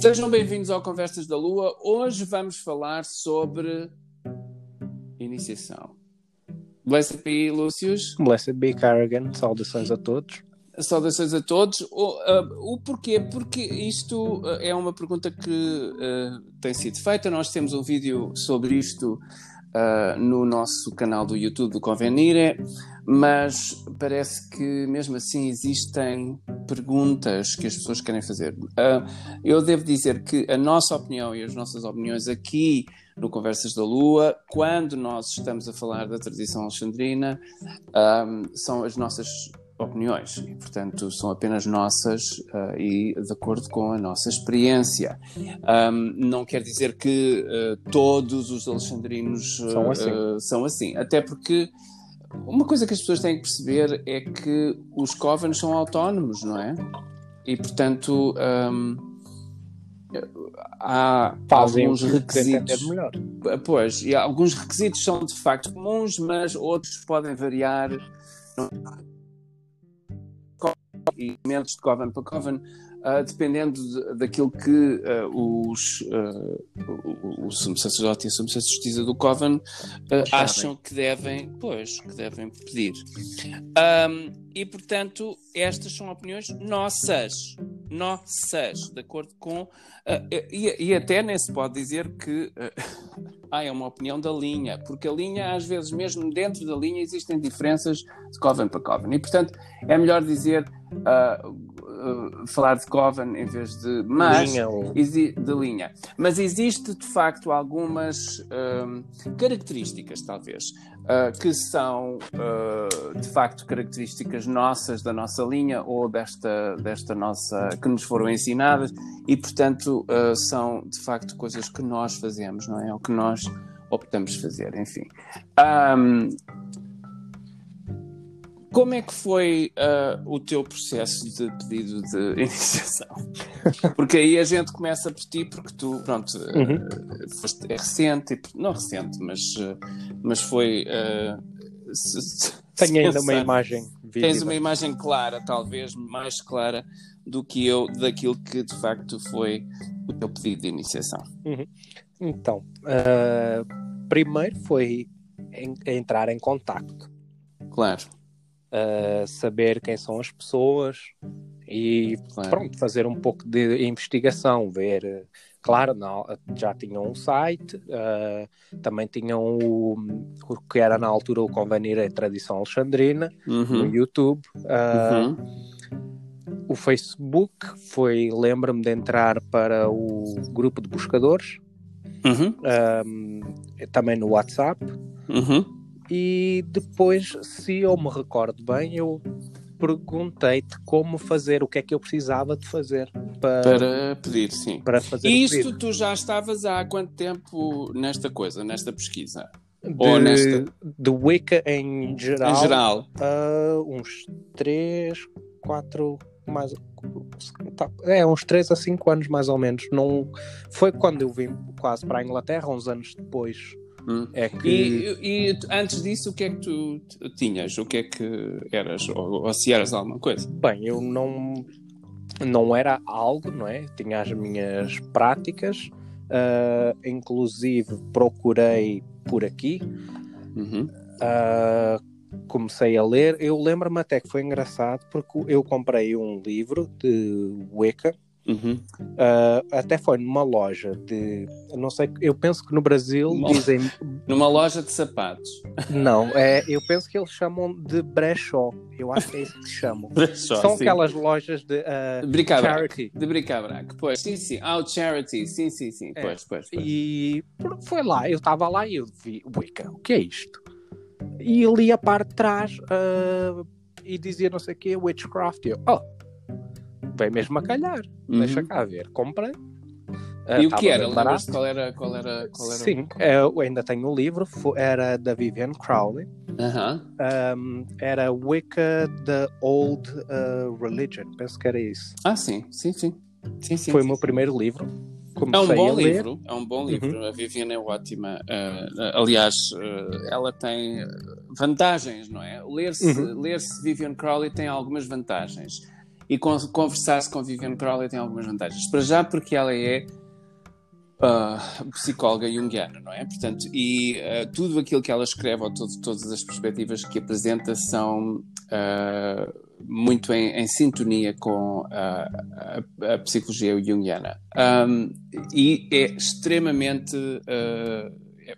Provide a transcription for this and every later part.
Sejam bem-vindos ao Conversas da Lua. Hoje vamos falar sobre iniciação. Blessed be Lúcius. Blessed be Carrigan. Saudações a todos. Saudações a todos. O, uh, o porquê? Porque isto uh, é uma pergunta que uh, tem sido feita. Nós temos um vídeo sobre isto no nosso canal do YouTube do Convenire, mas parece que mesmo assim existem perguntas que as pessoas querem fazer. eu devo dizer que a nossa opinião e as nossas opiniões aqui no Conversas da Lua, quando nós estamos a falar da tradição alexandrina, são as nossas opiniões e, portanto, são apenas nossas uh, e de acordo com a nossa experiência. Um, não quer dizer que uh, todos os alexandrinos uh, são, assim. são assim, até porque uma coisa que as pessoas têm que perceber é que os covens são autónomos, não é? E, portanto, um, há Fazem alguns requisitos. Melhor. Pois, e alguns requisitos são de facto comuns, mas outros podem variar e elementos de Coven para Coven, uh, dependendo de, daquilo que uh, os, uh, o, sumo sacerdote e a sumo sacerdotisa do Coven acham que devem, pois, que devem pedir. Um, e, portanto, estas são opiniões nossas, nossas, de acordo com. E, e, até nem se pode dizer que ah, é uma opinião da linha, porque a linha, às vezes, mesmo dentro da linha, existem diferenças de Coven para Coven. E, portanto, é melhor dizer uh, uh, falar de Coven em vez de mas linha, ou... de linha. Mas existe de facto algumas uh, características, talvez, que são de facto características nossas da nossa linha ou desta, desta nossa que nos foram ensinadas e, portanto, são de facto coisas que nós fazemos, não é? O que nós optamos fazer, enfim. Um, como é que foi uh, o teu processo de pedido de iniciação? Porque aí a gente começa por ti, porque tu, pronto, ah, uhum. uh, foste, é recente, não recente, mas, uh, mas foi. Se, Tenho ainda uma imagem. Vívida. Tens uma imagem clara, talvez mais clara do que eu, daquilo que de facto foi o teu pedido de iniciação. Uhum. Então, primeiro foi em, entrar em contacto. Claro uh, saber quem são as pessoas e claro. pronto, fazer um pouco de investigação, ver. Claro, não, já tinham um site, uh, também tinham o, o, que era na altura o Convenir a Tradição Alexandrina, uhum. no YouTube. Uh, uhum. O Facebook foi, lembro-me de entrar para o grupo de buscadores, uhum. também no WhatsApp. Uhum. E depois, se eu me recordo bem, eu perguntei-te como fazer, o que é que eu precisava de fazer para, para pedir, sim. Para fazer e isto tu já estavas há quanto tempo nesta coisa, nesta pesquisa? De, Ou nesta... de Wicca em geral? Em geral. Uh, uns 3, 4, mais. Tá, é, uns 3 a 5 anos mais ou menos. Não, foi quando eu vim quase para a Inglaterra, uns anos depois Hum. É que... E, e, antes disso, o que é que tu tinhas? O que é que eras? Ou, ou se eras alguma coisa? Bem, eu não, não era algo, não é? Tinha as minhas práticas, uh, inclusive procurei por aqui. Uhum. Uh, comecei a ler. Eu lembro-me até que foi engraçado porque eu comprei um livro de Wicca Uhum. Uh, até foi numa loja de. Não sei, eu penso que no Brasil numa, dizem. Numa loja de sapatos. Não, é, eu penso que eles chamam de brechó. Eu acho que é isso que chamam. brechó, São sim. aquelas lojas de. Uh, charity. De bricabrac, pois. Sim, sim. Ah, o charity. Sim, sim, sim. É. Pois, pois, pois. E foi lá, eu estava lá e eu vi. Wicca, o que é isto? E li a parte de trás uh, e dizia não sei o que, Witchcraft. E eu, oh veio mesmo a calhar. Uhum. Deixa cá ver. Comprei. Uh, e o que era? Qual era, qual era, qual era? Sim, eu ainda tenho o livro, era da Vivian Crowley. Uh -huh. um, era Wicca The Old uh, Religion, penso que era isso. Ah, sim, sim, sim. sim, sim Foi sim, o meu primeiro livro. Comecei é um bom livro, é um bom livro. Uhum. A Vivian é ótima. Uh, aliás, ela tem vantagens, não é? Ler-se uhum. ler Vivian Crowley tem algumas vantagens e conversar-se com Vivian Crowley tem algumas vantagens. Para já, porque ela é uh, psicóloga junguiana, não é? Portanto, e uh, tudo aquilo que ela escreve, ou todo, todas as perspectivas que apresenta, são uh, muito em, em, sintonia com a, a, a psicologia junguiana. Um, e é extremamente. É,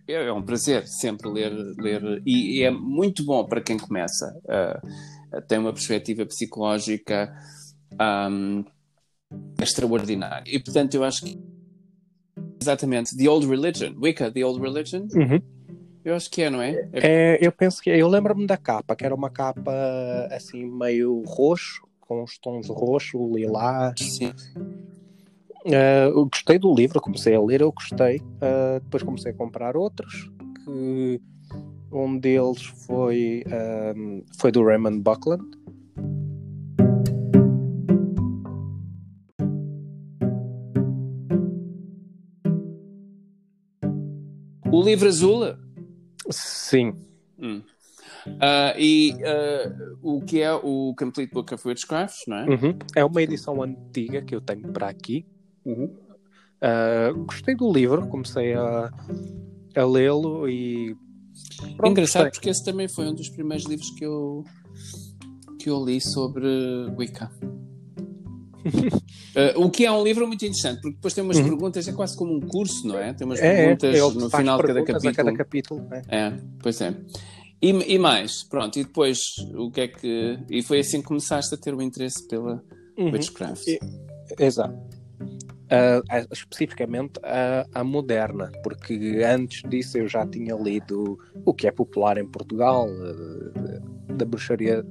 é, um prazer sempre ler, ler e é muito bom para quem começa. tem uma perspectiva psicológica um, extraordinária. E, portanto, eu acho que Exatamente, The Old Religion, Wicca, The Old Religion. Uhum. Eu acho que é, não é? é eu penso que é. Eu lembro-me da capa, que era uma capa assim meio roxo, com os tons roxo, lilás. Sim. Uh, eu gostei do livro, comecei a ler, eu gostei. Uh, depois comecei a comprar outros, que um deles foi, um, foi do Raymond Buckland, O livro azul? Sim. Hum. Uh, e uh, o que é o Complete Book of Witchcraft, não é? Uhum. É uma edição antiga que eu tenho para aqui. Uhum. Uh, gostei do livro, comecei a, a lê-lo e. Pronto, Engraçado gostei. porque esse também foi um dos primeiros livros que eu, que eu li sobre Wicca. Uh, o que é um livro muito interessante, porque depois tem umas uhum. perguntas, é quase como um curso, não é? Tem umas é, é. perguntas é, no final de cada capítulo. cada capítulo é. é, pois é. E, e, mais, pronto, e depois o que é que. E foi assim que começaste a ter o interesse pela uhum. Witchcraft. E, exato. Uh, especificamente a, a, moderna, porque antes disso eu já tinha lido o que é popular em Portugal, uh, da bruxaria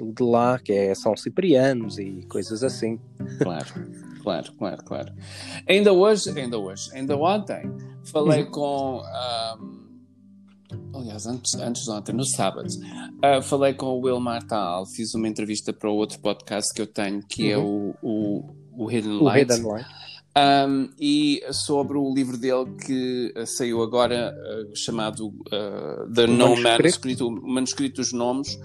de lá, que é São Ciprianos e coisas assim. Claro, claro, claro, claro. Ainda hoje, ainda hoje, ainda ontem, falei uhum. com. Um, aliás, antes, antes de ontem, no sábado, uh, falei com o Will Martal, fiz uma entrevista para outro podcast que eu tenho, que é uhum. é o, o, o Hidden Light. O Hidden Light. Um, e sobre o livro dele que uh, saiu agora, uh, chamado uh, The No Manuscrito, o Manuscrito dos Nomes,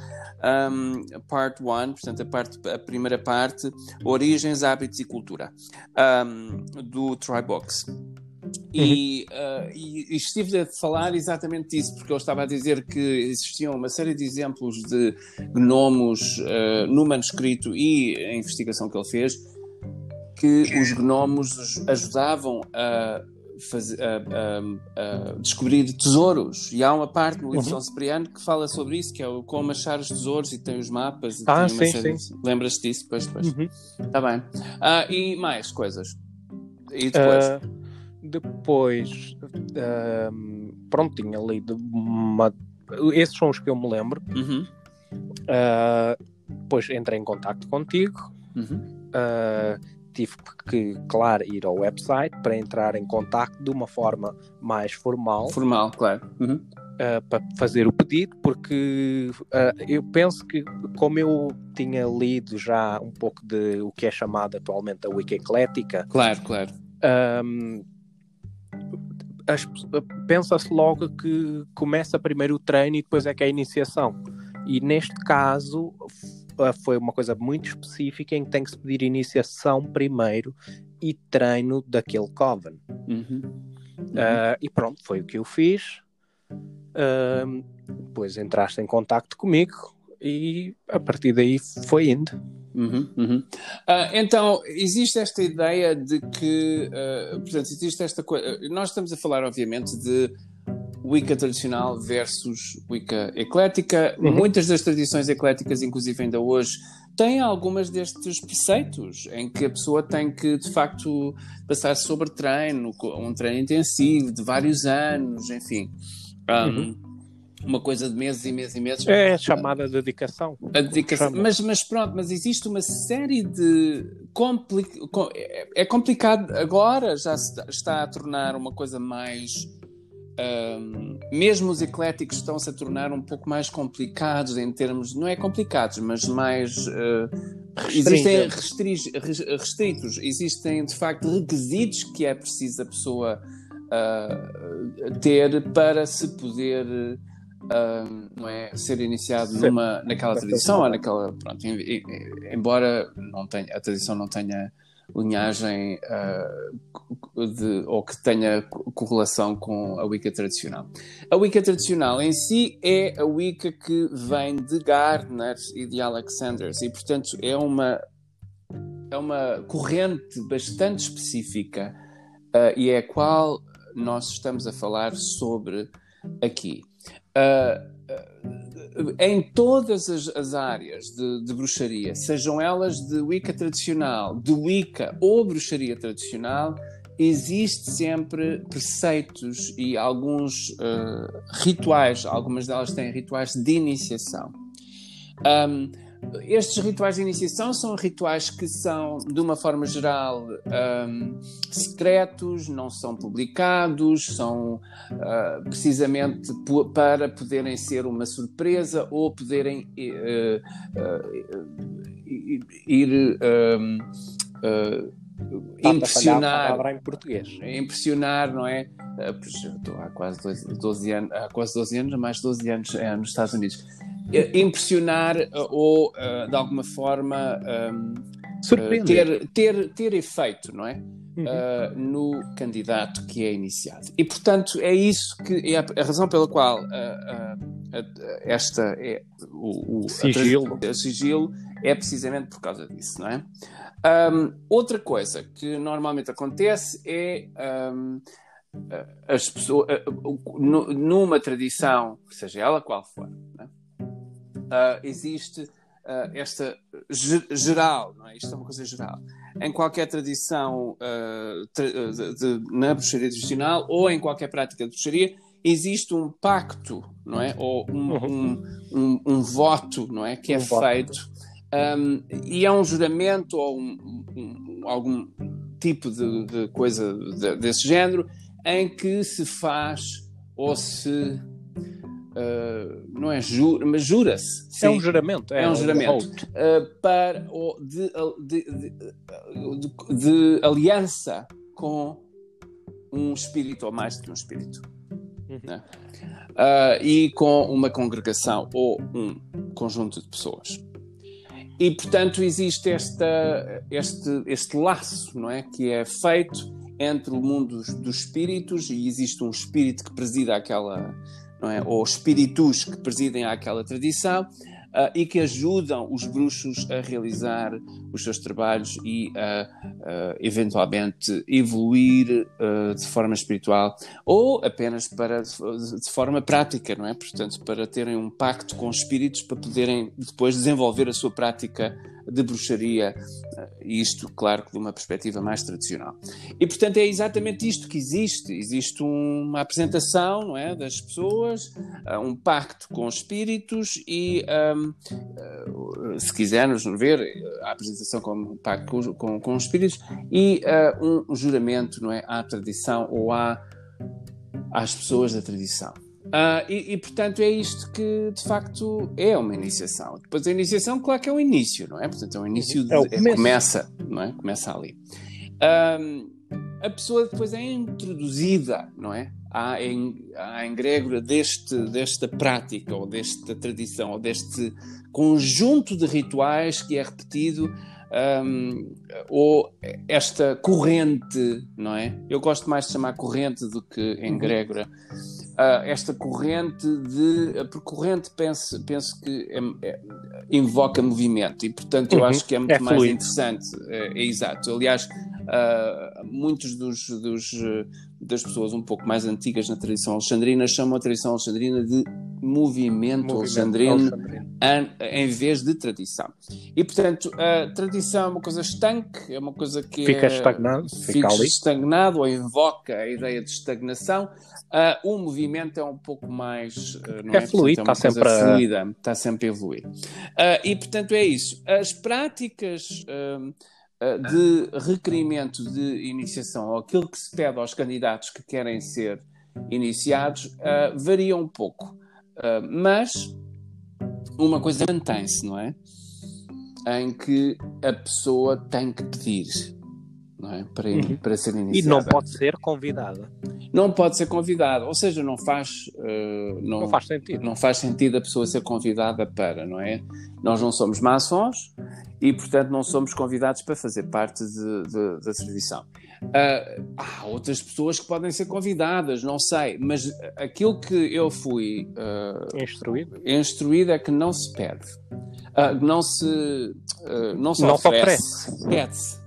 um, Part 1, portanto, a, parte, a primeira parte, Origens, Hábitos e Cultura, um, do Box. E, uh, e, e, estive a falar exatamente disso, porque eu estava a dizer que existiam uma série de exemplos de gnomos no manuscrito e a investigação que ele fez, que os gnomos ajudavam a fazer, a, a, a, descobrir tesouros. E há uma parte no livro uhum. São Cipriano que fala sobre isso, que é o como achar os tesouros e tem os mapas. ah, sim, sim. Lembras-te disso? Pois, pois. Está uhum. bem. Ah, e mais coisas? E depois? Uh, depois, uh, pronto, tinha lido uma... Esses são os que eu me lembro. Uhum. Uh, depois entrei em contato contigo. Uhum. Uh, tive que, claro, ir ao website para entrar em contato de uma forma mais formal. Formal, claro. Uhum. Uh, para fazer o pedido, porque uh, eu penso que, como eu tinha lido já um pouco de o que é chamado atualmente a Wiki Eclética. Claro, claro. Um, pensa-se logo que começa primeiro o treino e depois é que é a iniciação. E neste caso foi uma coisa muito específica em que tem que se pedir iniciação primeiro e treino daquele coven. Uhum. Uh, e pronto, foi o que eu fiz. Uh, depois entraste em contacto comigo e a partir daí foi indo. Uhum, uhum. Uh, então, existe esta ideia de que, uh, portanto, existe esta coisa. Nós estamos a falar, obviamente, de Wicca tradicional versus Wicca eclética. Uhum. Muitas das tradições ecléticas, inclusive ainda hoje, têm algumas destes preceitos em que a pessoa tem que, de facto, passar sobre treino, um treino intensivo de vários anos, enfim. Um, uhum. Uma coisa de meses e meses e meses. É chamada dedicação. A dedicação. Mas, mas pronto, mas existe uma série de. Compli... É, é complicado agora, já está a tornar uma coisa mais um, mesmo os ecléticos estão-se a tornar um pouco mais complicados em termos, não é complicados, mas mais uh, existem restri restritos, existem de facto requisitos que é preciso a pessoa uh, ter para se poder uh, não é, ser iniciado numa, naquela tradição, ou naquela, pronto, embora não tenha, a tradição não tenha linhagem uh, de, ou que tenha correlação com a Wicca tradicional. A Wicca tradicional em si é a Wicca que vem de Gardner e de Alexanders e, portanto, é uma, é uma corrente bastante específica uh, e é a qual nós estamos a falar sobre aqui. Uh, em todas as, as áreas de, de, bruxaria, sejam elas de Wicca tradicional, de Wicca ou bruxaria tradicional, existe sempre preceitos e alguns uh, rituais, algumas delas têm rituais de iniciação. Um, estes rituais de iniciação são rituais que são, de uma forma geral, um, secretos, não são publicados, são uh, precisamente para poderem ser uma surpresa ou poderem uh, uh, ir. Um, impressionar. em português. Impressionar não é? Estou há quase 12 anos há quase 12 anos mais de 12 anos é, nos Estados Unidos impressionar eh, ou, uh, de alguma forma, uh, ter, ter, ter efeito, não é? Uhum. Uh, no candidato que é iniciado. E, portanto, é isso que é a, a razão pela qual esta é o, o sigilo. A, a sigilo é precisamente por causa disso, não é? Um, outra coisa que normalmente acontece é um, as pessoas, numa tradição, seja ela qual for, é? Uh, existe uh, esta geral, não é? Isto é uma coisa geral. Em qualquer tradição uh, tra de, de, na bruxaria tradicional ou em qualquer prática de bruxaria, existe um pacto, não é? Ou um, um, um, um voto, não é? Que é feito. E é um juramento ou algum tipo de, de coisa de, desse género em que se faz ou se Uh, não é jura, mas jura-se. É um juramento. É, é um juramento. Uh, para, de, de, de, de, aliança com um espírito ou mais do que um espírito. Uhum. Né? Uh, e com uma congregação ou um conjunto de pessoas. E, portanto, existe esta, este, este laço não é? que é feito entre o mundo dos, dos espíritos e existe um espírito que presida aquela não é? ou espíritos que presidem àquela tradição uh, e que ajudam os bruxos a realizar os seus trabalhos e a, uh, eventualmente evoluir uh, de forma espiritual ou apenas para de forma prática, não é? Portanto, para terem um pacto com espíritos para poderem depois desenvolver a sua prática de bruxaria, e isto, claro, de uma perspectiva mais tradicional. E, portanto, é exatamente isto que existe. Existe uma apresentação não é, das pessoas, um pacto com espíritos e, um, uh, se quisermos ver, a apresentação como um pacto com, com, com espíritos e uh, um juramento não é, à tradição ou à, às pessoas da tradição. Uh, e, e, portanto, é isto que de facto é uma iniciação. Depois, a iniciação, claro que é o início, não é? Portanto, é o início, de, é o é, começa, não é? Começa ali. Um, a pessoa depois é introduzida, não é? À, em, à engrégora deste, desta prática, ou desta tradição, ou deste conjunto de rituais que é repetido um, ou esta corrente, não é? Eu gosto mais de chamar corrente do que egrégora. Uh, esta corrente de. Porque corrente penso, penso que é, é, invoca movimento e, portanto, eu uhum. acho que é muito é mais interessante. É, é, exato. Aliás, uh, muitos dos, dos, das pessoas um pouco mais antigas na tradição alexandrina chamam a tradição alexandrina de movimento, movimento alexandrino, em vez de tradição. E, portanto, a tradição é uma coisa estanque, é uma coisa que fica é, estagnado, fica, fica estagnado ou invoca a ideia de estagnação. Uh, o movimento é um pouco mais uh, é, é fluido, portanto, é está sempre fluida, a... está sempre a evoluir. Uh, e portanto é isso. As práticas de requerimento de iniciação, ou aquilo que se pede aos candidatos que querem ser iniciados, variam um pouco. Mas uma coisa mantém-se, não é? Em que a pessoa tem que pedir não é? para, uhum. para ser iniciada. E não pode ser convidada. não pode ser convidado. Ou seja, não faz, uh, não, não, faz sentido. Não faz sentido a pessoa ser convidada para, não é? Nós não somos maçons e, portanto, não somos convidados para fazer parte de, de, da tradição. Uh, há outras pessoas que podem ser convidadas, não sei, mas aquilo que eu fui uh, instruído. instruído é que não se pede, uh, não se, não se não oferece, pede-se.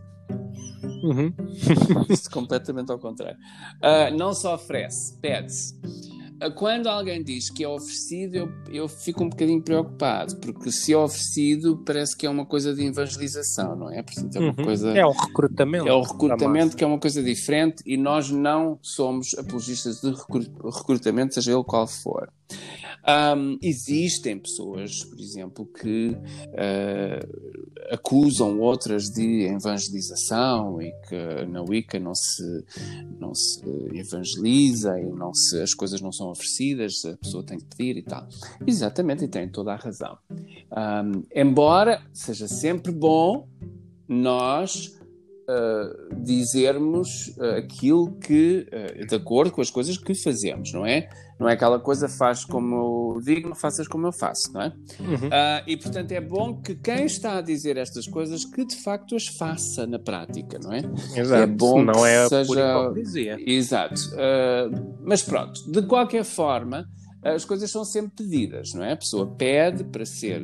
Uhum. Completamente ao contrário. não se oferece, pede-se quando alguém diz que é oferecido, eu, eu fico um bocadinho preocupado, porque se é oferecido, parece que é uma coisa de evangelização, não é? Portanto, é uma uhum. coisa. É o recrutamento. É o recrutamento que é uma coisa diferente e nós não somos apologistas de recrutamento, seja ele qual for. Um, existem pessoas, por exemplo, que uh, acusam outras de evangelização e que na Wicca não se, não se evangeliza e não se, as coisas não são oferecidas, a pessoa tem que pedir e tal. Exatamente, e tem toda a razão. Um, embora seja sempre bom nós uh, dizermos uh, aquilo que, uh, de acordo com as coisas que fazemos, não é? Não é aquela coisa, faz como eu digo, não faças como eu faço, não é? Uhum. e portanto é bom que quem está a dizer estas coisas que de facto as faça na prática, não é? Exato. É bom não é seja. Exato. mas pronto, de qualquer forma as coisas são sempre pedidas, não é? A pessoa pede para ser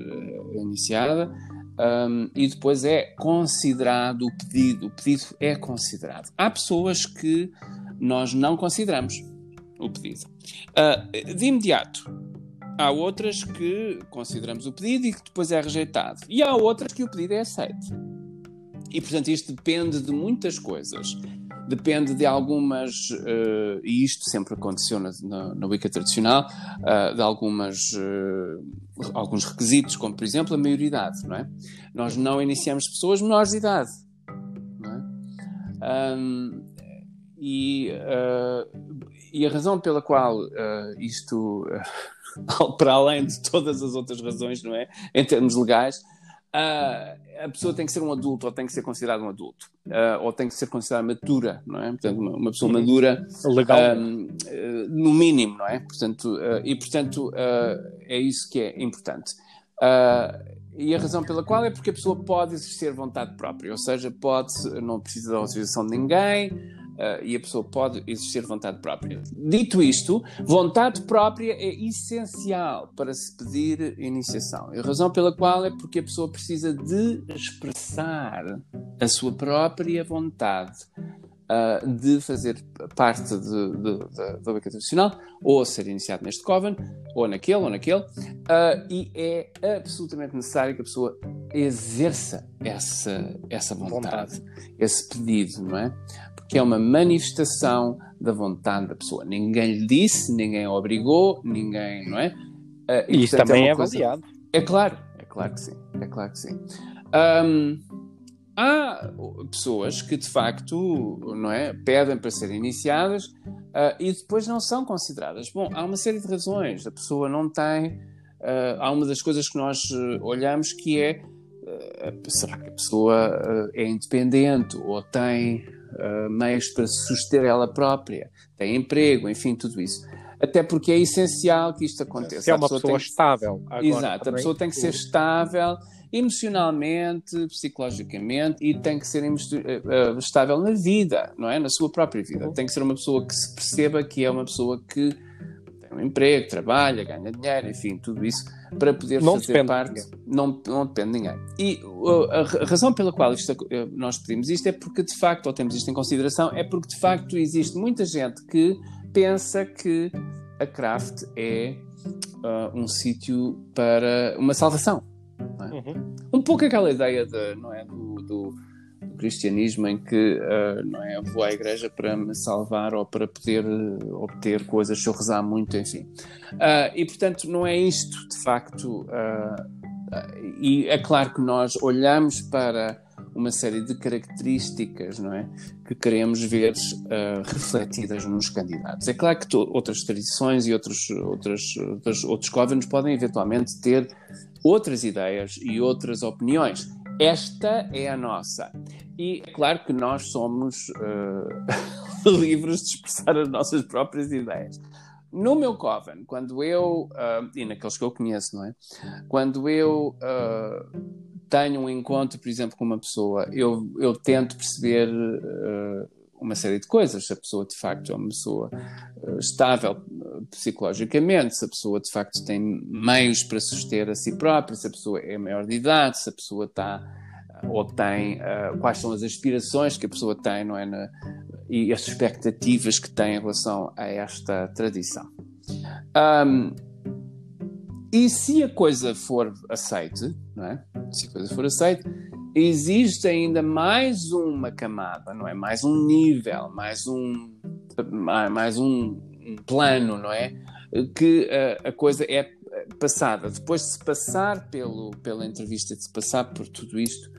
iniciada, um, e depois é considerado o pedido. O pedido é considerado. Há pessoas que nós não consideramos o pedido. Uh, de imediato, há outras que consideramos o pedido e que depois é rejeitado. E há outras que o pedido é aceito. E, portanto, isto depende de muitas coisas depende de algumas, uh, e isto sempre aconteceu na, na, na Wicca tradicional, uh, de algumas, uh, alguns requisitos, como por exemplo a maioridade, não é? Nós não iniciamos pessoas menores de idade, não é? Um, e, e a razão pela qual isto, para além de todas as outras razões, não é? Em termos legais, uh, a pessoa tem que ser um adulto ou tem que ser considerado um adulto uh, ou tem que ser considerada madura, não é? Portanto, uma, uma pessoa madura legal um, uh, ah, no mínimo, não é? Portanto, e portanto é isso que é importante. e a razão pela qual é porque a pessoa pode exercer vontade própria, ou seja, pode, não precisa da autorização de ninguém, uh, e a pessoa pode exercer vontade própria. Dito isto, vontade própria é essencial para se pedir iniciação. E a razão pela qual é porque a pessoa precisa de expressar a sua própria vontade. Uh, de fazer parte da beca tradicional, ou ser iniciado neste Coven, ou naquele, ou naquele, uh, e é absolutamente necessário que a pessoa exerça essa, essa vontade, vontade, esse pedido, não é? Que é uma manifestação da vontade da pessoa. Ninguém lhe disse, ninguém obrigou, ninguém, não é? Uh, e, Isso também é, é avaliado. É claro, é claro que sim, é claro que sim. Um, há pessoas que de facto, não é, pedem para serem iniciadas uh, e depois não são consideradas. Bom, há uma série de razões. A pessoa não tem. Uh, há uma das coisas que nós olhamos que é será que a pessoa é independente ou tem uh, meios para se suster ela própria, tem emprego, enfim, tudo isso. Até porque é essencial que isto aconteça. Se é uma pessoa, pessoa estável. Agora, Exato, a pessoa tem que ser estável emocionalmente, psicologicamente e tem que ser uh, estável na vida, não é? Na sua própria vida. Uhum. Tem que ser uma pessoa que se perceba que é uma pessoa que um emprego, trabalha, ganha dinheiro, enfim, tudo isso para poder não fazer parte. Não, não depende de ninguém. E a, razão pela qual isto, uh, nós pedimos isto é porque, de facto, ou temos isto em consideração, é porque, de facto, existe muita gente que pensa que a craft é uh, um sítio para uma salvação. É? Uhum. Um pouco aquela ideia de, não é, do, do cristianismo em que uh, não é, vou à igreja para me salvar ou para poder uh, obter coisas se eu rezar muito, enfim. Uh, e portanto, não é isto de facto. e é claro que nós olhamos para uma série de características não é, que queremos ver refletidas nos candidatos. É claro que outras tradições e outros, outros, outros, outros podem eventualmente ter outras ideias e outras opiniões. Esta é a nossa. E é claro que nós somos uh, livres de expressar as nossas próprias ideias. No meu coven, quando eu, uh, e naqueles que eu conheço, não é? Quando eu uh, tenho um encontro, por exemplo, com uma pessoa, eu, eu tento perceber uma série de coisas. Se a pessoa de facto é uma pessoa estável psicologicamente, se a pessoa de facto tem meios para suster a si própria, se a pessoa é maior de idade, se a pessoa está ou tem, quais são as aspirações que a pessoa tem, não é? Na, e as expectativas que tem em relação a esta tradição. Um, e se a coisa for aceite, não é? Se a coisa for aceite, existe ainda mais uma camada, não é? Mais um nível, mais um, mais um, um plano, não é? Que a, a coisa é passada. Depois de se passar pelo, pela entrevista, de se passar por tudo isto,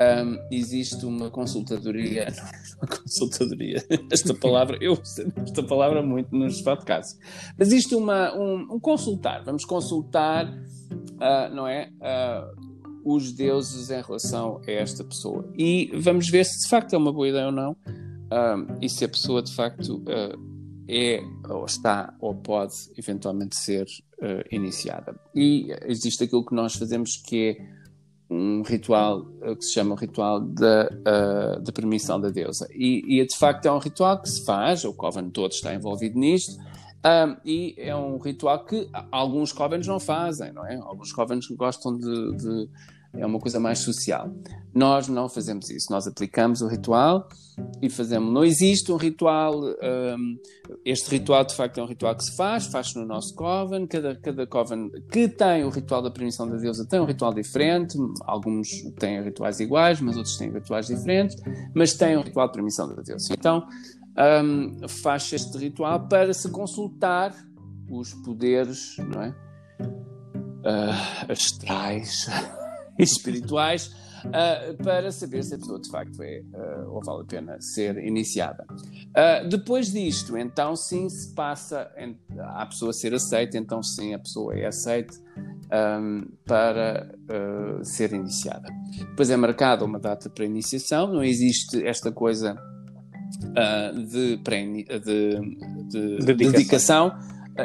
um, existe uma consultadoria, uma consultadoria, esta palavra, eu uso esta palavra muito nos podcasts, mas existe uma, um, um consultar, vamos consultar, uh, não é, uh, os deuses em relação a esta pessoa. E vamos ver se de facto é uma boa ideia ou não um, e se a pessoa de facto uh, é ou está ou pode eventualmente ser iniciada. E existe aquilo que nós fazemos que é um ritual eh, que se chama o ritual da, uh, permissão da deusa. E, e, de facto é um ritual que se faz, o Coven todo está envolvido nisto, um, e é um ritual que alguns Covens não fazem, não é? Alguns Covens gostam de, de é uma coisa mais social. Nós não fazemos isso, nós aplicamos o ritual e fazemos. Não existe um ritual, um, este ritual de facto é um ritual que se faz, faz-se no nosso coven, cada, cada coven que tem o ritual da permissão da deusa tem um ritual diferente, alguns têm rituais iguais, mas outros têm rituais diferentes, mas têm um ritual de permissão da deusa. Então um, faz este ritual para se consultar os poderes, não é? Uh, astrais espirituais uh, para saber se a pessoa de facto é uh, ou vale a pena ser iniciada. Uh, depois disto, então sim se passa a pessoa ser aceita, então sim a pessoa é aceita um, para ser iniciada. Depois é marcada uma data para iniciação, não existe esta coisa de, de, de, de dedicação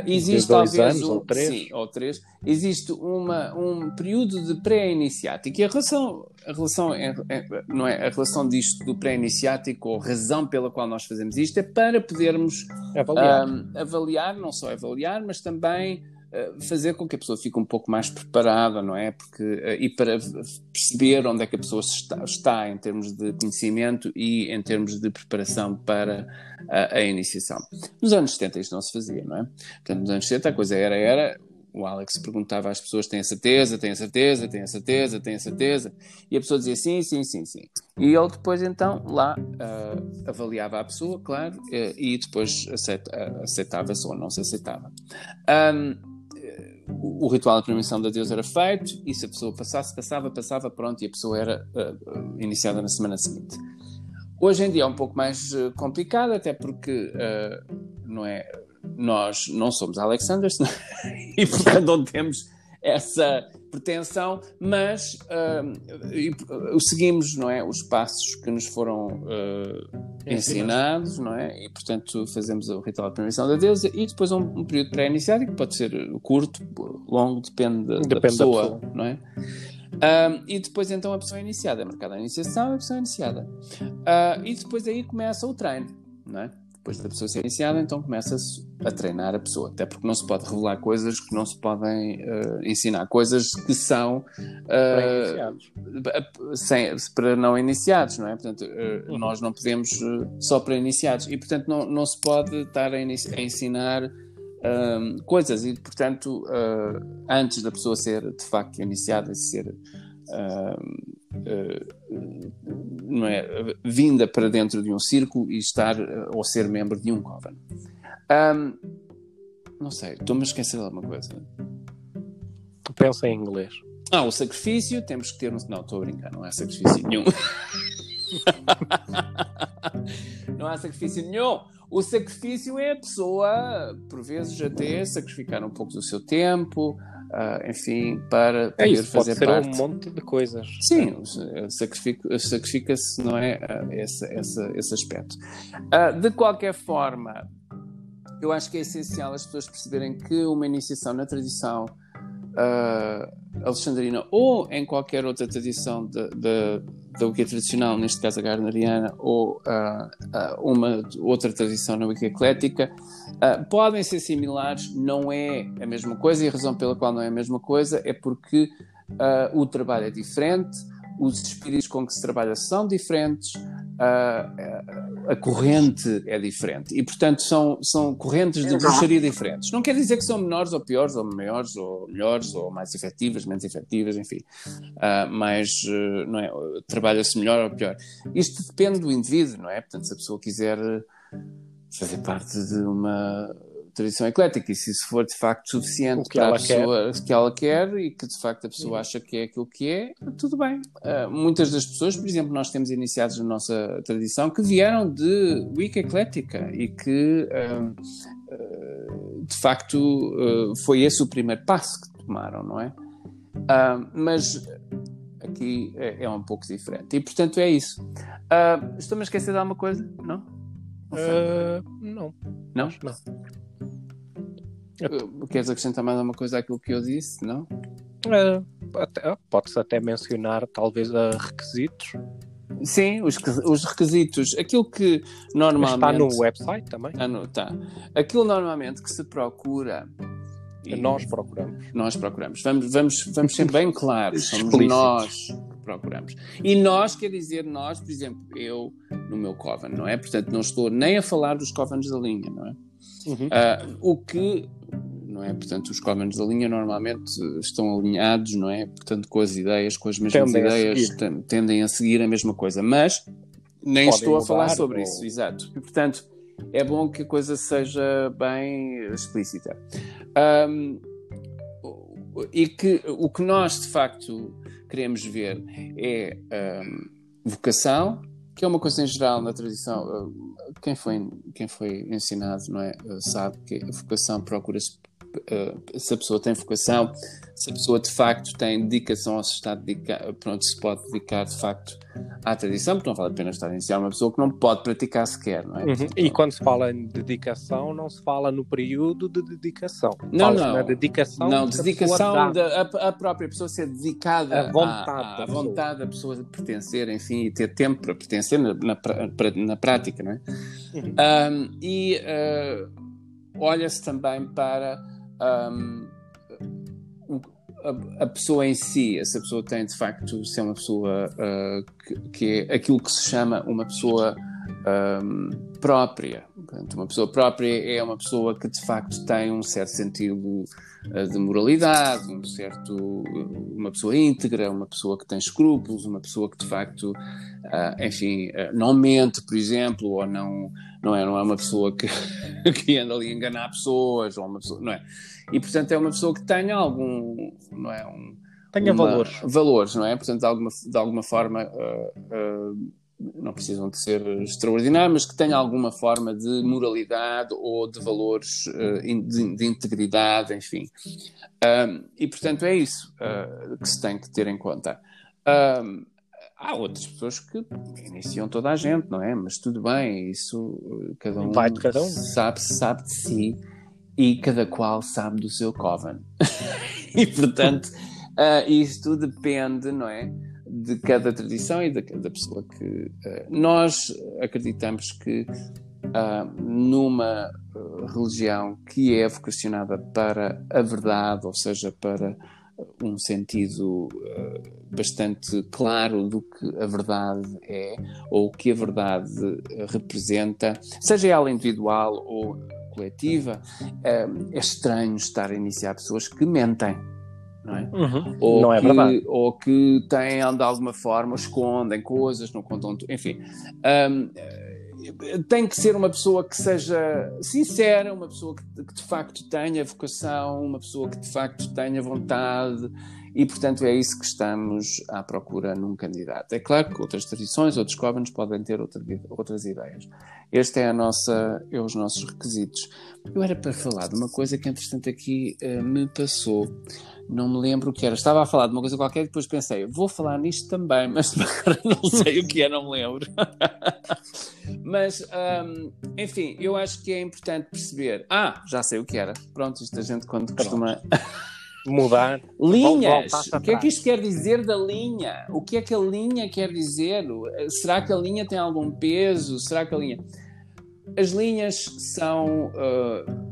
existe talvez anos, um, ou três. Sim, ou três. Existe uma, um período de pré-iniciático e a relação, a relação é, é, não é a relação disto do pré-iniciático ou razão pela qual nós fazemos isto é para podermos avaliar, um, avaliar não só avaliar, mas também fazer com que a pessoa fique um pouco mais preparada, não é? Porque, uh, e para perceber onde é que a pessoa está, está, em termos de conhecimento e em termos de preparação para a, a iniciação. Nos anos 70 isto não se fazia, não é? Portanto, nos anos 70 a coisa era, era, o Alex perguntava às pessoas: têm a certeza, têm a certeza, têm a certeza, têm a certeza? E a pessoa dizia sim, sim, sim, sim. E ele depois então lá uh, avaliava a pessoa, claro, e depois aceita, aceitava-se ou não se aceitava. Um, o, ritual da permissão da Deus era feito e se a pessoa passasse, passava, passava, pronto, e a pessoa era uh, iniciada na semana seguinte. Hoje em dia é um pouco mais uh, complicado, até porque uh, não é, nós não somos Alexanders e portanto não temos essa pretensão, mas uh, seguimos não é, os passos que nos foram uh, ensinados, não é? E portanto fazemos o ritual de permissão da deusa e depois um, um período pré-iniciário que pode ser curto, longo, depende, depende da, pessoa, da, pessoa, não é? Um, e depois então a pessoa é iniciada, é marcada a iniciação e a pessoa é iniciada. Uh, e depois aí começa o treino, não é? Depois da pessoa ser iniciada, então começa-se a treinar a pessoa, até porque não se pode revelar coisas que não se podem uh, ensinar, coisas que são uh, sem, para não iniciados, não é? Portanto, uh, uhum. nós não podemos só para iniciados. E, portanto, não, não se pode estar a, a ensinar coisas. E, portanto, antes da pessoa ser de facto iniciada, ser uh, não é, vinda para dentro de um círculo e estar uh, ou ser membro de um coven. Um, não sei, estou-me a esquecer de alguma coisa. Pensa em inglês. Ah, o sacrifício, temos que ter um. Não, estou a brincar, não há sacrifício nenhum. não há sacrifício nenhum. O sacrifício é a pessoa, por vezes, até sacrificar um pouco do seu tempo, uh, enfim, para é poder isso, fazer pode ser parte. um monte de coisas. Sim, sacrifica-se, sacrifica não é, uh, esse, esse, esse aspecto. Uh, de qualquer forma, eu acho que é essencial as pessoas perceberem que uma iniciação na tradição uh, alexandrina ou em qualquer outra tradição da Wicca tradicional, neste caso a Gardneriana, ou uh, uh, uma outra tradição na Wicca eclética, podem ser similares, não é a mesma coisa, e a razão pela qual não é a mesma coisa é porque o trabalho é diferente, os espíritos com que se trabalha são diferentes, a, corrente é diferente e, portanto, são, são correntes de bruxaria diferentes. Não quer dizer que são menores ou piores, ou maiores ou melhores, ou mais efetivas, menos efetivas, enfim. Uh, mas uh, não é, trabalha-se melhor ou pior. Isto depende do indivíduo, não é? Portanto, se a pessoa quiser fazer parte de uma tradição eclética e se isso for de facto suficiente para a pessoa quer. que ela quer e que de facto a pessoa acha que é aquilo que é, tudo bem. Uh, muitas das pessoas, por exemplo, nós temos iniciados na nossa tradição que vieram de Wicca eclética e que uh, uh, de facto foi esse o primeiro passo que tomaram, não é? mas aqui é, é, um pouco diferente e portanto é isso. Estou-me a esquecer de alguma coisa? Não? não. Não? Não. Queres acrescentar mais alguma coisa àquilo que eu disse? Não? Uh, Pode-se até mencionar, talvez, a requisitos. Sim, os, os requisitos. Aquilo que normalmente. Está no website também? Ah, no, tá. Aquilo normalmente que se procura. Nós procuramos. Nós procuramos. Vamos, vamos, vamos ser bem claros. Somos nós que procuramos. E nós quer dizer nós, por exemplo, eu no meu Coven, não é? Portanto, não estou nem a falar dos Covens da linha, não é? Uhum. Uh, o que não é? Portanto, os covens da linha normalmente estão alinhados, não é? Portanto, com as ideias, com as mesmas tendem ideias, a tendem a seguir a mesma coisa, mas nem Podem estou a falar sobre ou... isso, exato. E, portanto, é bom que a coisa seja bem explícita. Um, e que o que nós, de facto, queremos ver é um, vocação, que é uma coisa em geral na tradição. Quem foi, quem foi ensinado, não é? Sabe que a vocação procura-se uh, se a pessoa tem vocação, se a pessoa de facto tem dedicação ou se está pronto, se pode dedicar de facto à tradição, porque não vale a pena estar a iniciar uma pessoa que não pode praticar sequer, não é? Uhum. E quando se fala em dedicação, não se fala no período de dedicação. Não, não. Na dedicação. Não, dedicação da a, a, própria pessoa ser dedicada a vontade, à, à vontade da pessoa de pertencer, enfim, e ter tempo para pertencer na, na, na prática, não é? Uhum. Um, e uh, olha-se também para um, a, pessoa em si, essa pessoa tem de facto ser uma pessoa uh, que, que, é aquilo que se chama uma pessoa um, própria. Portanto, uma pessoa própria é uma pessoa que de facto tem um certo sentido uh, de moralidade, um certo, uma pessoa íntegra, uma pessoa que tem escrúpulos, uma pessoa que de facto, uh, enfim, não mente, por exemplo, ou não não é, não é uma pessoa que, que anda ali a enganar pessoas, ou uma pessoa, não é? E portanto é uma pessoa que tenha algum, não é? Um, tenha uma, valores. Valores, não é? Portanto, de alguma, de alguma forma, uh, uh, não precisam de ser extraordinários, mas que tenha alguma forma de moralidade ou de valores uh, de, de, integridade, enfim. e portanto é isso que se tem que ter em conta. Há outras pessoas que iniciam toda a gente, não é? Mas tudo bem, isso cada um, Vai de cada um. sabe, sabe de si e cada qual sabe do seu coven. e portanto, uh, isto depende, não é? De cada tradição e de cada pessoa que. Uh, nós acreditamos que uh, numa religião que é vocacionada para a verdade, ou seja, para um sentido uh, bastante claro do que a verdade é ou o que a verdade representa, seja ela individual ou coletiva, é estranho estar a iniciar pessoas que mentem. Não é? Uhum. Ou, não é que, ou que têm de alguma forma, escondem coisas, não contam tudo, enfim. Um, tem que ser uma pessoa que seja sincera, uma pessoa que, que, de facto tenha vocação, uma pessoa que de facto tenha vontade e, portanto, é isso que estamos à procura num candidato. É claro que outras tradições, outros covenants podem ter outra, outras ideias. Este é, a nossa, é os nossos requisitos. Eu era para falar de uma coisa que, entretanto, aqui uh, me passou. Não me lembro o que era. Estava a falar de uma coisa qualquer e depois pensei, vou falar nisto também, mas não sei o que é, não me lembro. mas, um, enfim, eu acho que é importante perceber. Ah, já sei o que era. Pronto, isto a gente quando costuma. mudar. Linhas. O que é que isto quer dizer da linha? O que é que a linha quer dizer? Será que a linha tem algum peso? Será que a linha. As linhas são. Uh,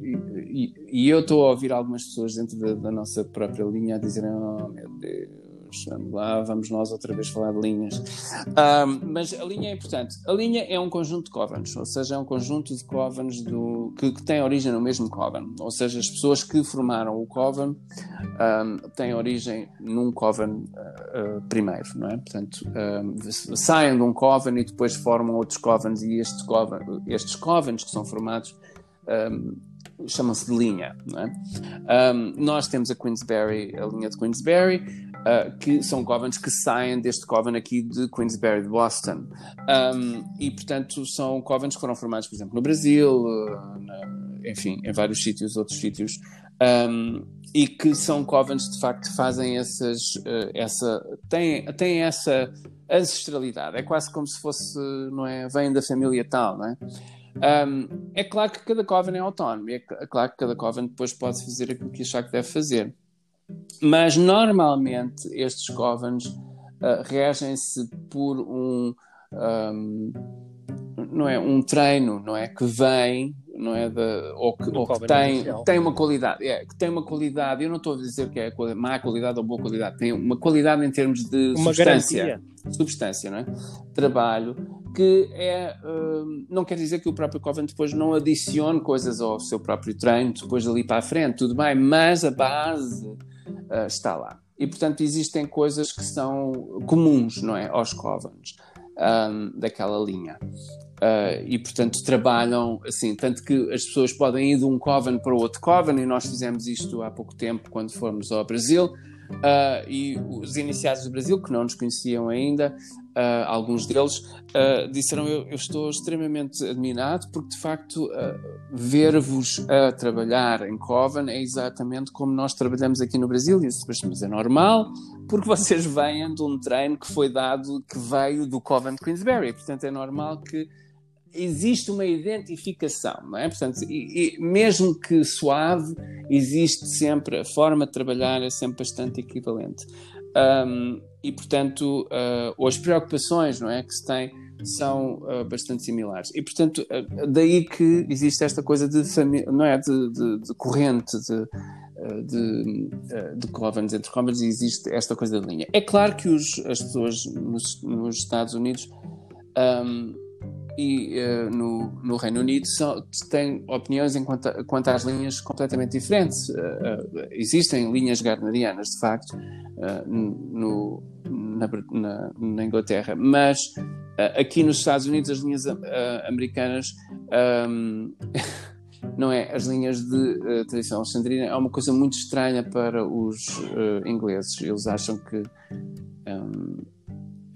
e, e, eu estou a ouvir algumas pessoas dentro da, da nossa própria linha a dizerem: Oh meu Deus vamos lá, vamos nós outra vez falar de linhas. Um, mas a linha é importante. A linha é um conjunto de covens, ou seja, é um conjunto de covens do, que, que tem origem no mesmo coven. Ou seja, as pessoas que formaram o coven um, têm origem num coven uh, uh, primeiro, não é? Portanto, um, saem de um coven e depois formam outros covens e estes covens que são formados chamam-se de linha. É? Um, nós temos a Queensberry, a linha de Queensberry, uh, que são covens que saem deste coven aqui de Queensberry, de Boston. Um, e, portanto, são covens que foram formados, por exemplo, no Brasil, uh, na, enfim, em vários sítios, outros sítios. Um, e que são covens de facto fazem essas uh, essa têm, têm essa ancestralidade é quase como se fosse não é vem da família tal não é um, é claro que cada Coven é autónomo, é claro que cada Coven depois pode fazer aquilo que achar que deve fazer. Mas normalmente estes Covens uh, regem-se por um, um, não é, um treino, não é? Que vem, não é? De, ou que, ou que tem, tem uma qualidade, é, que tem uma qualidade, eu não estou a dizer que é má qualidade ou boa qualidade, tem uma qualidade em termos de uma substância. Garantia. Substância, não é? Trabalho que é, uh, não quer dizer que o próprio Coven depois não adicione coisas ao seu próprio treino, depois dali para a frente, tudo bem, mas a base uh, está lá. E, portanto, existem coisas que são comuns, não é, aos Covens, um, daquela linha. Uh, e, portanto, trabalham assim, tanto que as pessoas podem ir de um Coven para outro Coven, e nós fizemos isto há pouco tempo quando fomos ao Brasil, Uh, e os iniciados do Brasil, que não nos conheciam ainda, uh, alguns deles, disseram: eu, eu, estou extremamente admirado, porque de facto ver-vos a trabalhar em Coven é exatamente como nós trabalhamos aqui no Brasil. E disse, mas é normal, porque vocês vêm de um treino que foi dado, que veio do Coven de Queensberry. Portanto, é normal que existe uma identificação, não é? Portanto, e, e, mesmo que suave, existe sempre, a forma de trabalhar é sempre bastante equivalente. Um, e, portanto, uh, as preocupações, não é? Que se tem são uh, bastante similares. E, portanto, uh, daí que existe esta coisa de não é? De, de, de corrente, de, de, de covens entre covens, existe esta coisa de linha. É claro que os, as pessoas nos, nos Estados Unidos. Um, e uh, no, no Reino Unido são, têm opiniões quanto, quanto às linhas completamente diferentes. Uh, uh, existem linhas garnerianas, de facto, no, na, na, na, Inglaterra, mas aqui nos Estados Unidos as linhas americanas. Um, não é? As linhas de uh, tradição alexandrina é uma coisa muito estranha para os ingleses. Eles acham que um,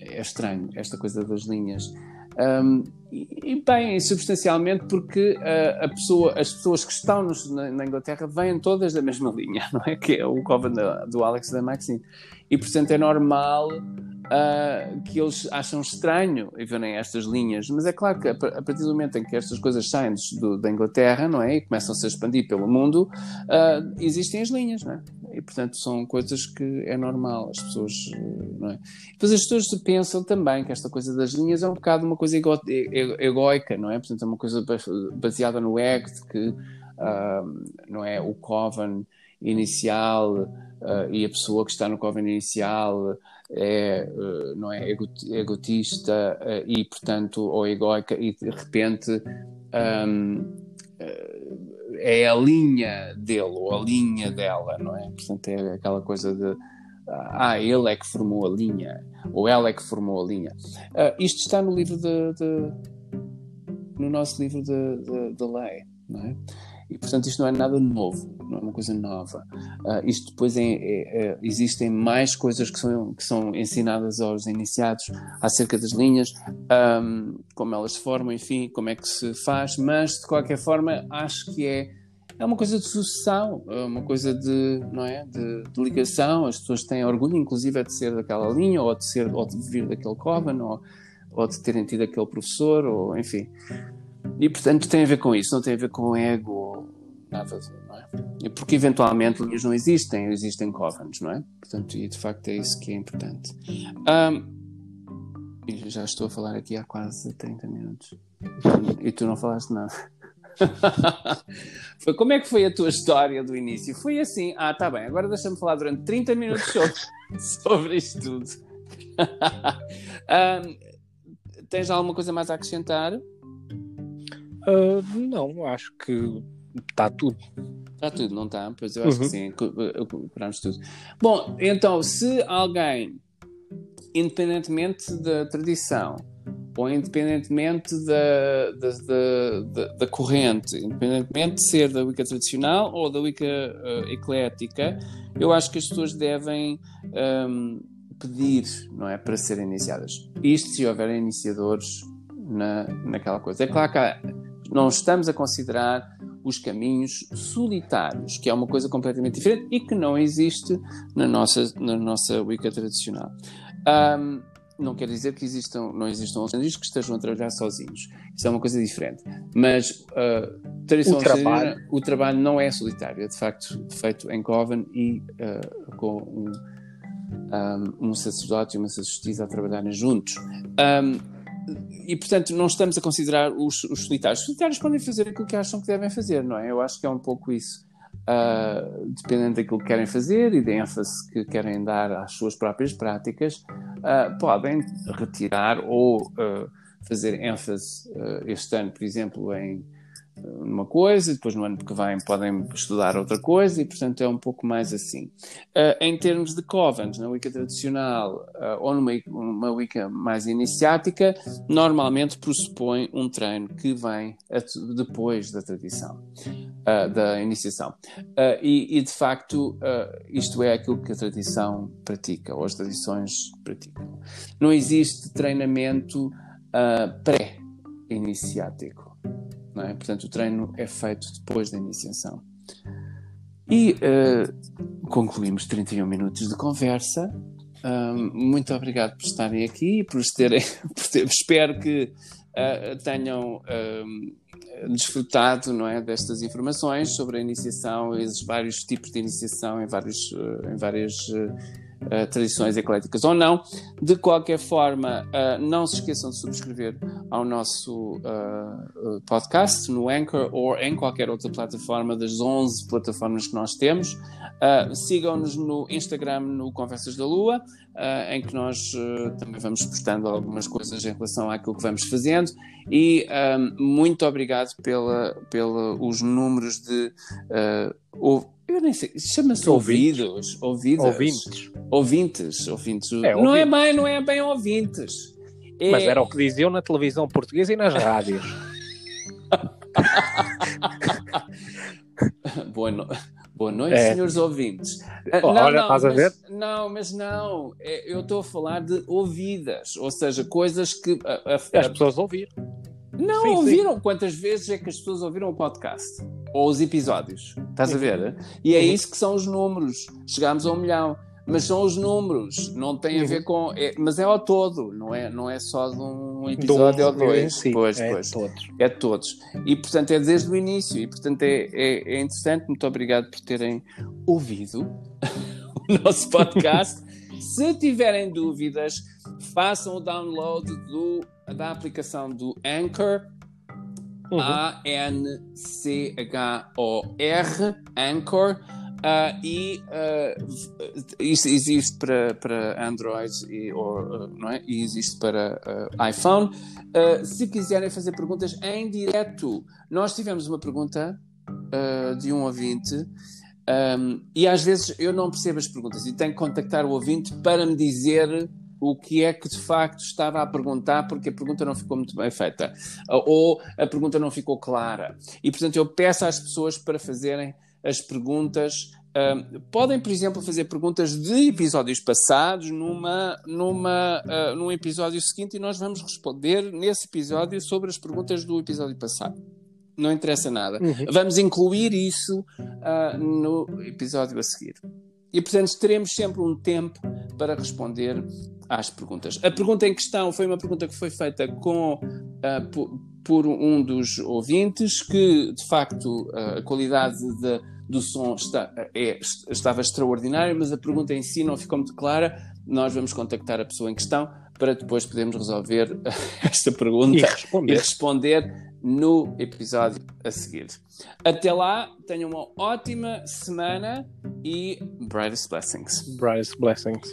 é estranho esta coisa das linhas. Um, e, bem, substancialmente porque uh, a pessoa, as pessoas que estão nos, na, na, Inglaterra vêm todas da mesma linha, não é? Que é o Coven do Alex e da Maxine. E portanto é normal uh, que eles acham estranho verem estas linhas. Mas é claro que a, a, partir do momento em que estas coisas saem do, da Inglaterra, não é? E começam a se expandir pelo mundo, uh, existem as linhas, não é? E, portanto, são coisas que é normal, as pessoas, não é? Depois as pessoas pensam também que esta coisa das linhas é um bocado uma coisa ego, egoica, não é? Portanto, é uma coisa baseada no ego, que, uh, não é? O coven inicial uh, e a pessoa que está no coven inicial é, uh, não é egotista e, portanto, ou egoica e, de repente... Um, é a linha dele ou a linha dela, não é? Portanto, é aquela coisa de ah, ele é que formou a linha ou ela é que formou a linha. Uh, isto está no livro de, de, no nosso livro de, de, de lei, não é? E, portanto, isto não é nada novo, não é uma coisa nova. Uh, isto depois é, é, é, existem mais coisas que são, que são ensinadas aos iniciados acerca das linhas, um, como elas se formam, enfim, como é que se faz, mas de qualquer forma acho que é é uma coisa de sucessão, é uma coisa de, não é, de, de, ligação. As pessoas têm orgulho, inclusive, de ser daquela linha, ou de ser, ou de vir daquele coven, ou, ou de terem tido aquele professor, ou enfim. E portanto tem a ver com isso, não tem a ver com ego, nada, não é? Porque eventualmente linhas não existem, existem covens, não é? Portanto, e de facto é isso que é importante. Um, já estou a falar aqui há quase 30 minutos. E tu não falaste nada. foi, como é que foi a tua história do início? Foi assim, ah, tá bem, agora deixa-me falar durante 30 minutos sobre, sobre isto tudo. um, tens alguma coisa mais a acrescentar? Uh, não, acho que está tudo. Está tudo, não está? Pois eu acho uhum. que sim, recuperamos tudo. Bom, então, se alguém, independentemente da tradição, ou independentemente da, da, da, da, corrente, independentemente de ser da Wicca tradicional ou da Wicca uh, eclética, eu acho que as pessoas devem um, pedir, não é, para serem iniciadas. Isto se houver iniciadores na, naquela coisa. É claro que não estamos a considerar os caminhos solitários, que é uma coisa completamente diferente e que não existe na nossa, na nossa Wicca tradicional. Um, não quer dizer que existam, não existam alexandrinos que estejam a trabalhar sozinhos. Isso é uma coisa diferente. Mas uh, tradição o trabalho. o trabalho não é solitário, é de facto feito em Coven e uh, com um, um, um, sacerdote e uma sacerdotisa a trabalharem juntos. Um, e portanto não estamos a considerar os, os solitários. Os solitários podem fazer aquilo que acham que devem fazer, não é? Eu acho que é um pouco isso uh, dependendo daquilo que querem fazer e da ênfase que querem dar às suas próprias práticas, uh, podem retirar ou uh, fazer ênfase este ano, por exemplo, em numa coisa, depois no ano que vem podem estudar outra coisa e, portanto, é um pouco mais assim. Uh, em termos de covens, na Wicca tradicional uh, ou numa, numa Wicca mais iniciática, normalmente pressupõe um treino que vem depois da tradição, uh, da iniciação. E, e, de facto, isto é aquilo que a tradição pratica, ou as tradições praticam. Não existe treinamento pré-iniciático é? Portanto, o treino é feito depois da iniciação. E uh, concluímos 31 minutos de conversa. Muito obrigado por estarem aqui e por terem. Por ter, espero que uh, tenham desfrutado não é, destas informações sobre a iniciação e os vários tipos de iniciação em, vários, uh, em várias uh, tradições ecléticas ou não. De qualquer forma, uh, não se esqueçam de subscrever ao nosso uh, podcast no Anchor ou em qualquer outra plataforma das 11 plataformas que nós temos. Sigam-nos no Instagram, no Conversas da Lua, em que nós também vamos postando algumas coisas em relação àquilo que vamos fazendo. E muito obrigado pela, pela os números de. Eu nem sei, chama-se ouvidos, ouvidos, ouvintes, ouvintes, ouvintes. É, não é bem, não é bem ouvintes. É... Mas era o que diziam na televisão portuguesa e nas rádios. Boa, no... Boa noite, é. senhores ouvintes. Não, olha, não, estás mas, a ver? Não, mas não. É, eu estou a falar de ouvidas, ou seja, coisas que a, a, as pessoas ouviram. Não sim, ouviram. Sim. Quantas vezes é que as pessoas ouviram o podcast? Ou os episódios? Estás a ver? E é isso que são os números. Chegámos a um milhão. Mas são os números, não tem a ver uhum. com. É, mas é ao todo, não é, não é só de um episódio ou dois. Sim, pois, é pois. Todos. É todos. E portanto é desde o início. E portanto é, é, é interessante. Muito obrigado por terem ouvido o nosso podcast. Se tiverem dúvidas, façam o download do da aplicação do Anchor, uhum. A-N-C-H-O-R, Anchor, uh, e uh, isso existe para, para Android e, ou, uh, não é? e existe para iPhone. se quiserem fazer perguntas em direto, nós tivemos uma pergunta de um ouvinte. Um, e às vezes eu não percebo as perguntas e tenho que contactar o ouvinte para me dizer o que é que de facto estava a perguntar, porque a pergunta não ficou muito bem feita, ou a pergunta não ficou clara. E, portanto, eu peço às pessoas para fazerem as perguntas. Uh, podem, por exemplo, fazer perguntas de episódios passados numa, numa, uh, num episódio seguinte e nós vamos responder nesse episódio sobre as perguntas do episódio passado. Não interessa nada. Uhum. Vamos incluir isso uh, no episódio a seguir. E, portanto, teremos sempre um tempo para responder às perguntas. A pergunta em questão foi uma pergunta que foi feita com, uh, por, por, um dos ouvintes, que, de facto, uh, a qualidade de, do som está, é, estava extraordinária, mas a pergunta em si não ficou muito clara. Nós vamos contactar a pessoa em questão para depois podermos resolver esta pergunta e responder. e responder no episódio a seguir. Até lá, tenham uma ótima semana e brightest blessings. Brightest blessings.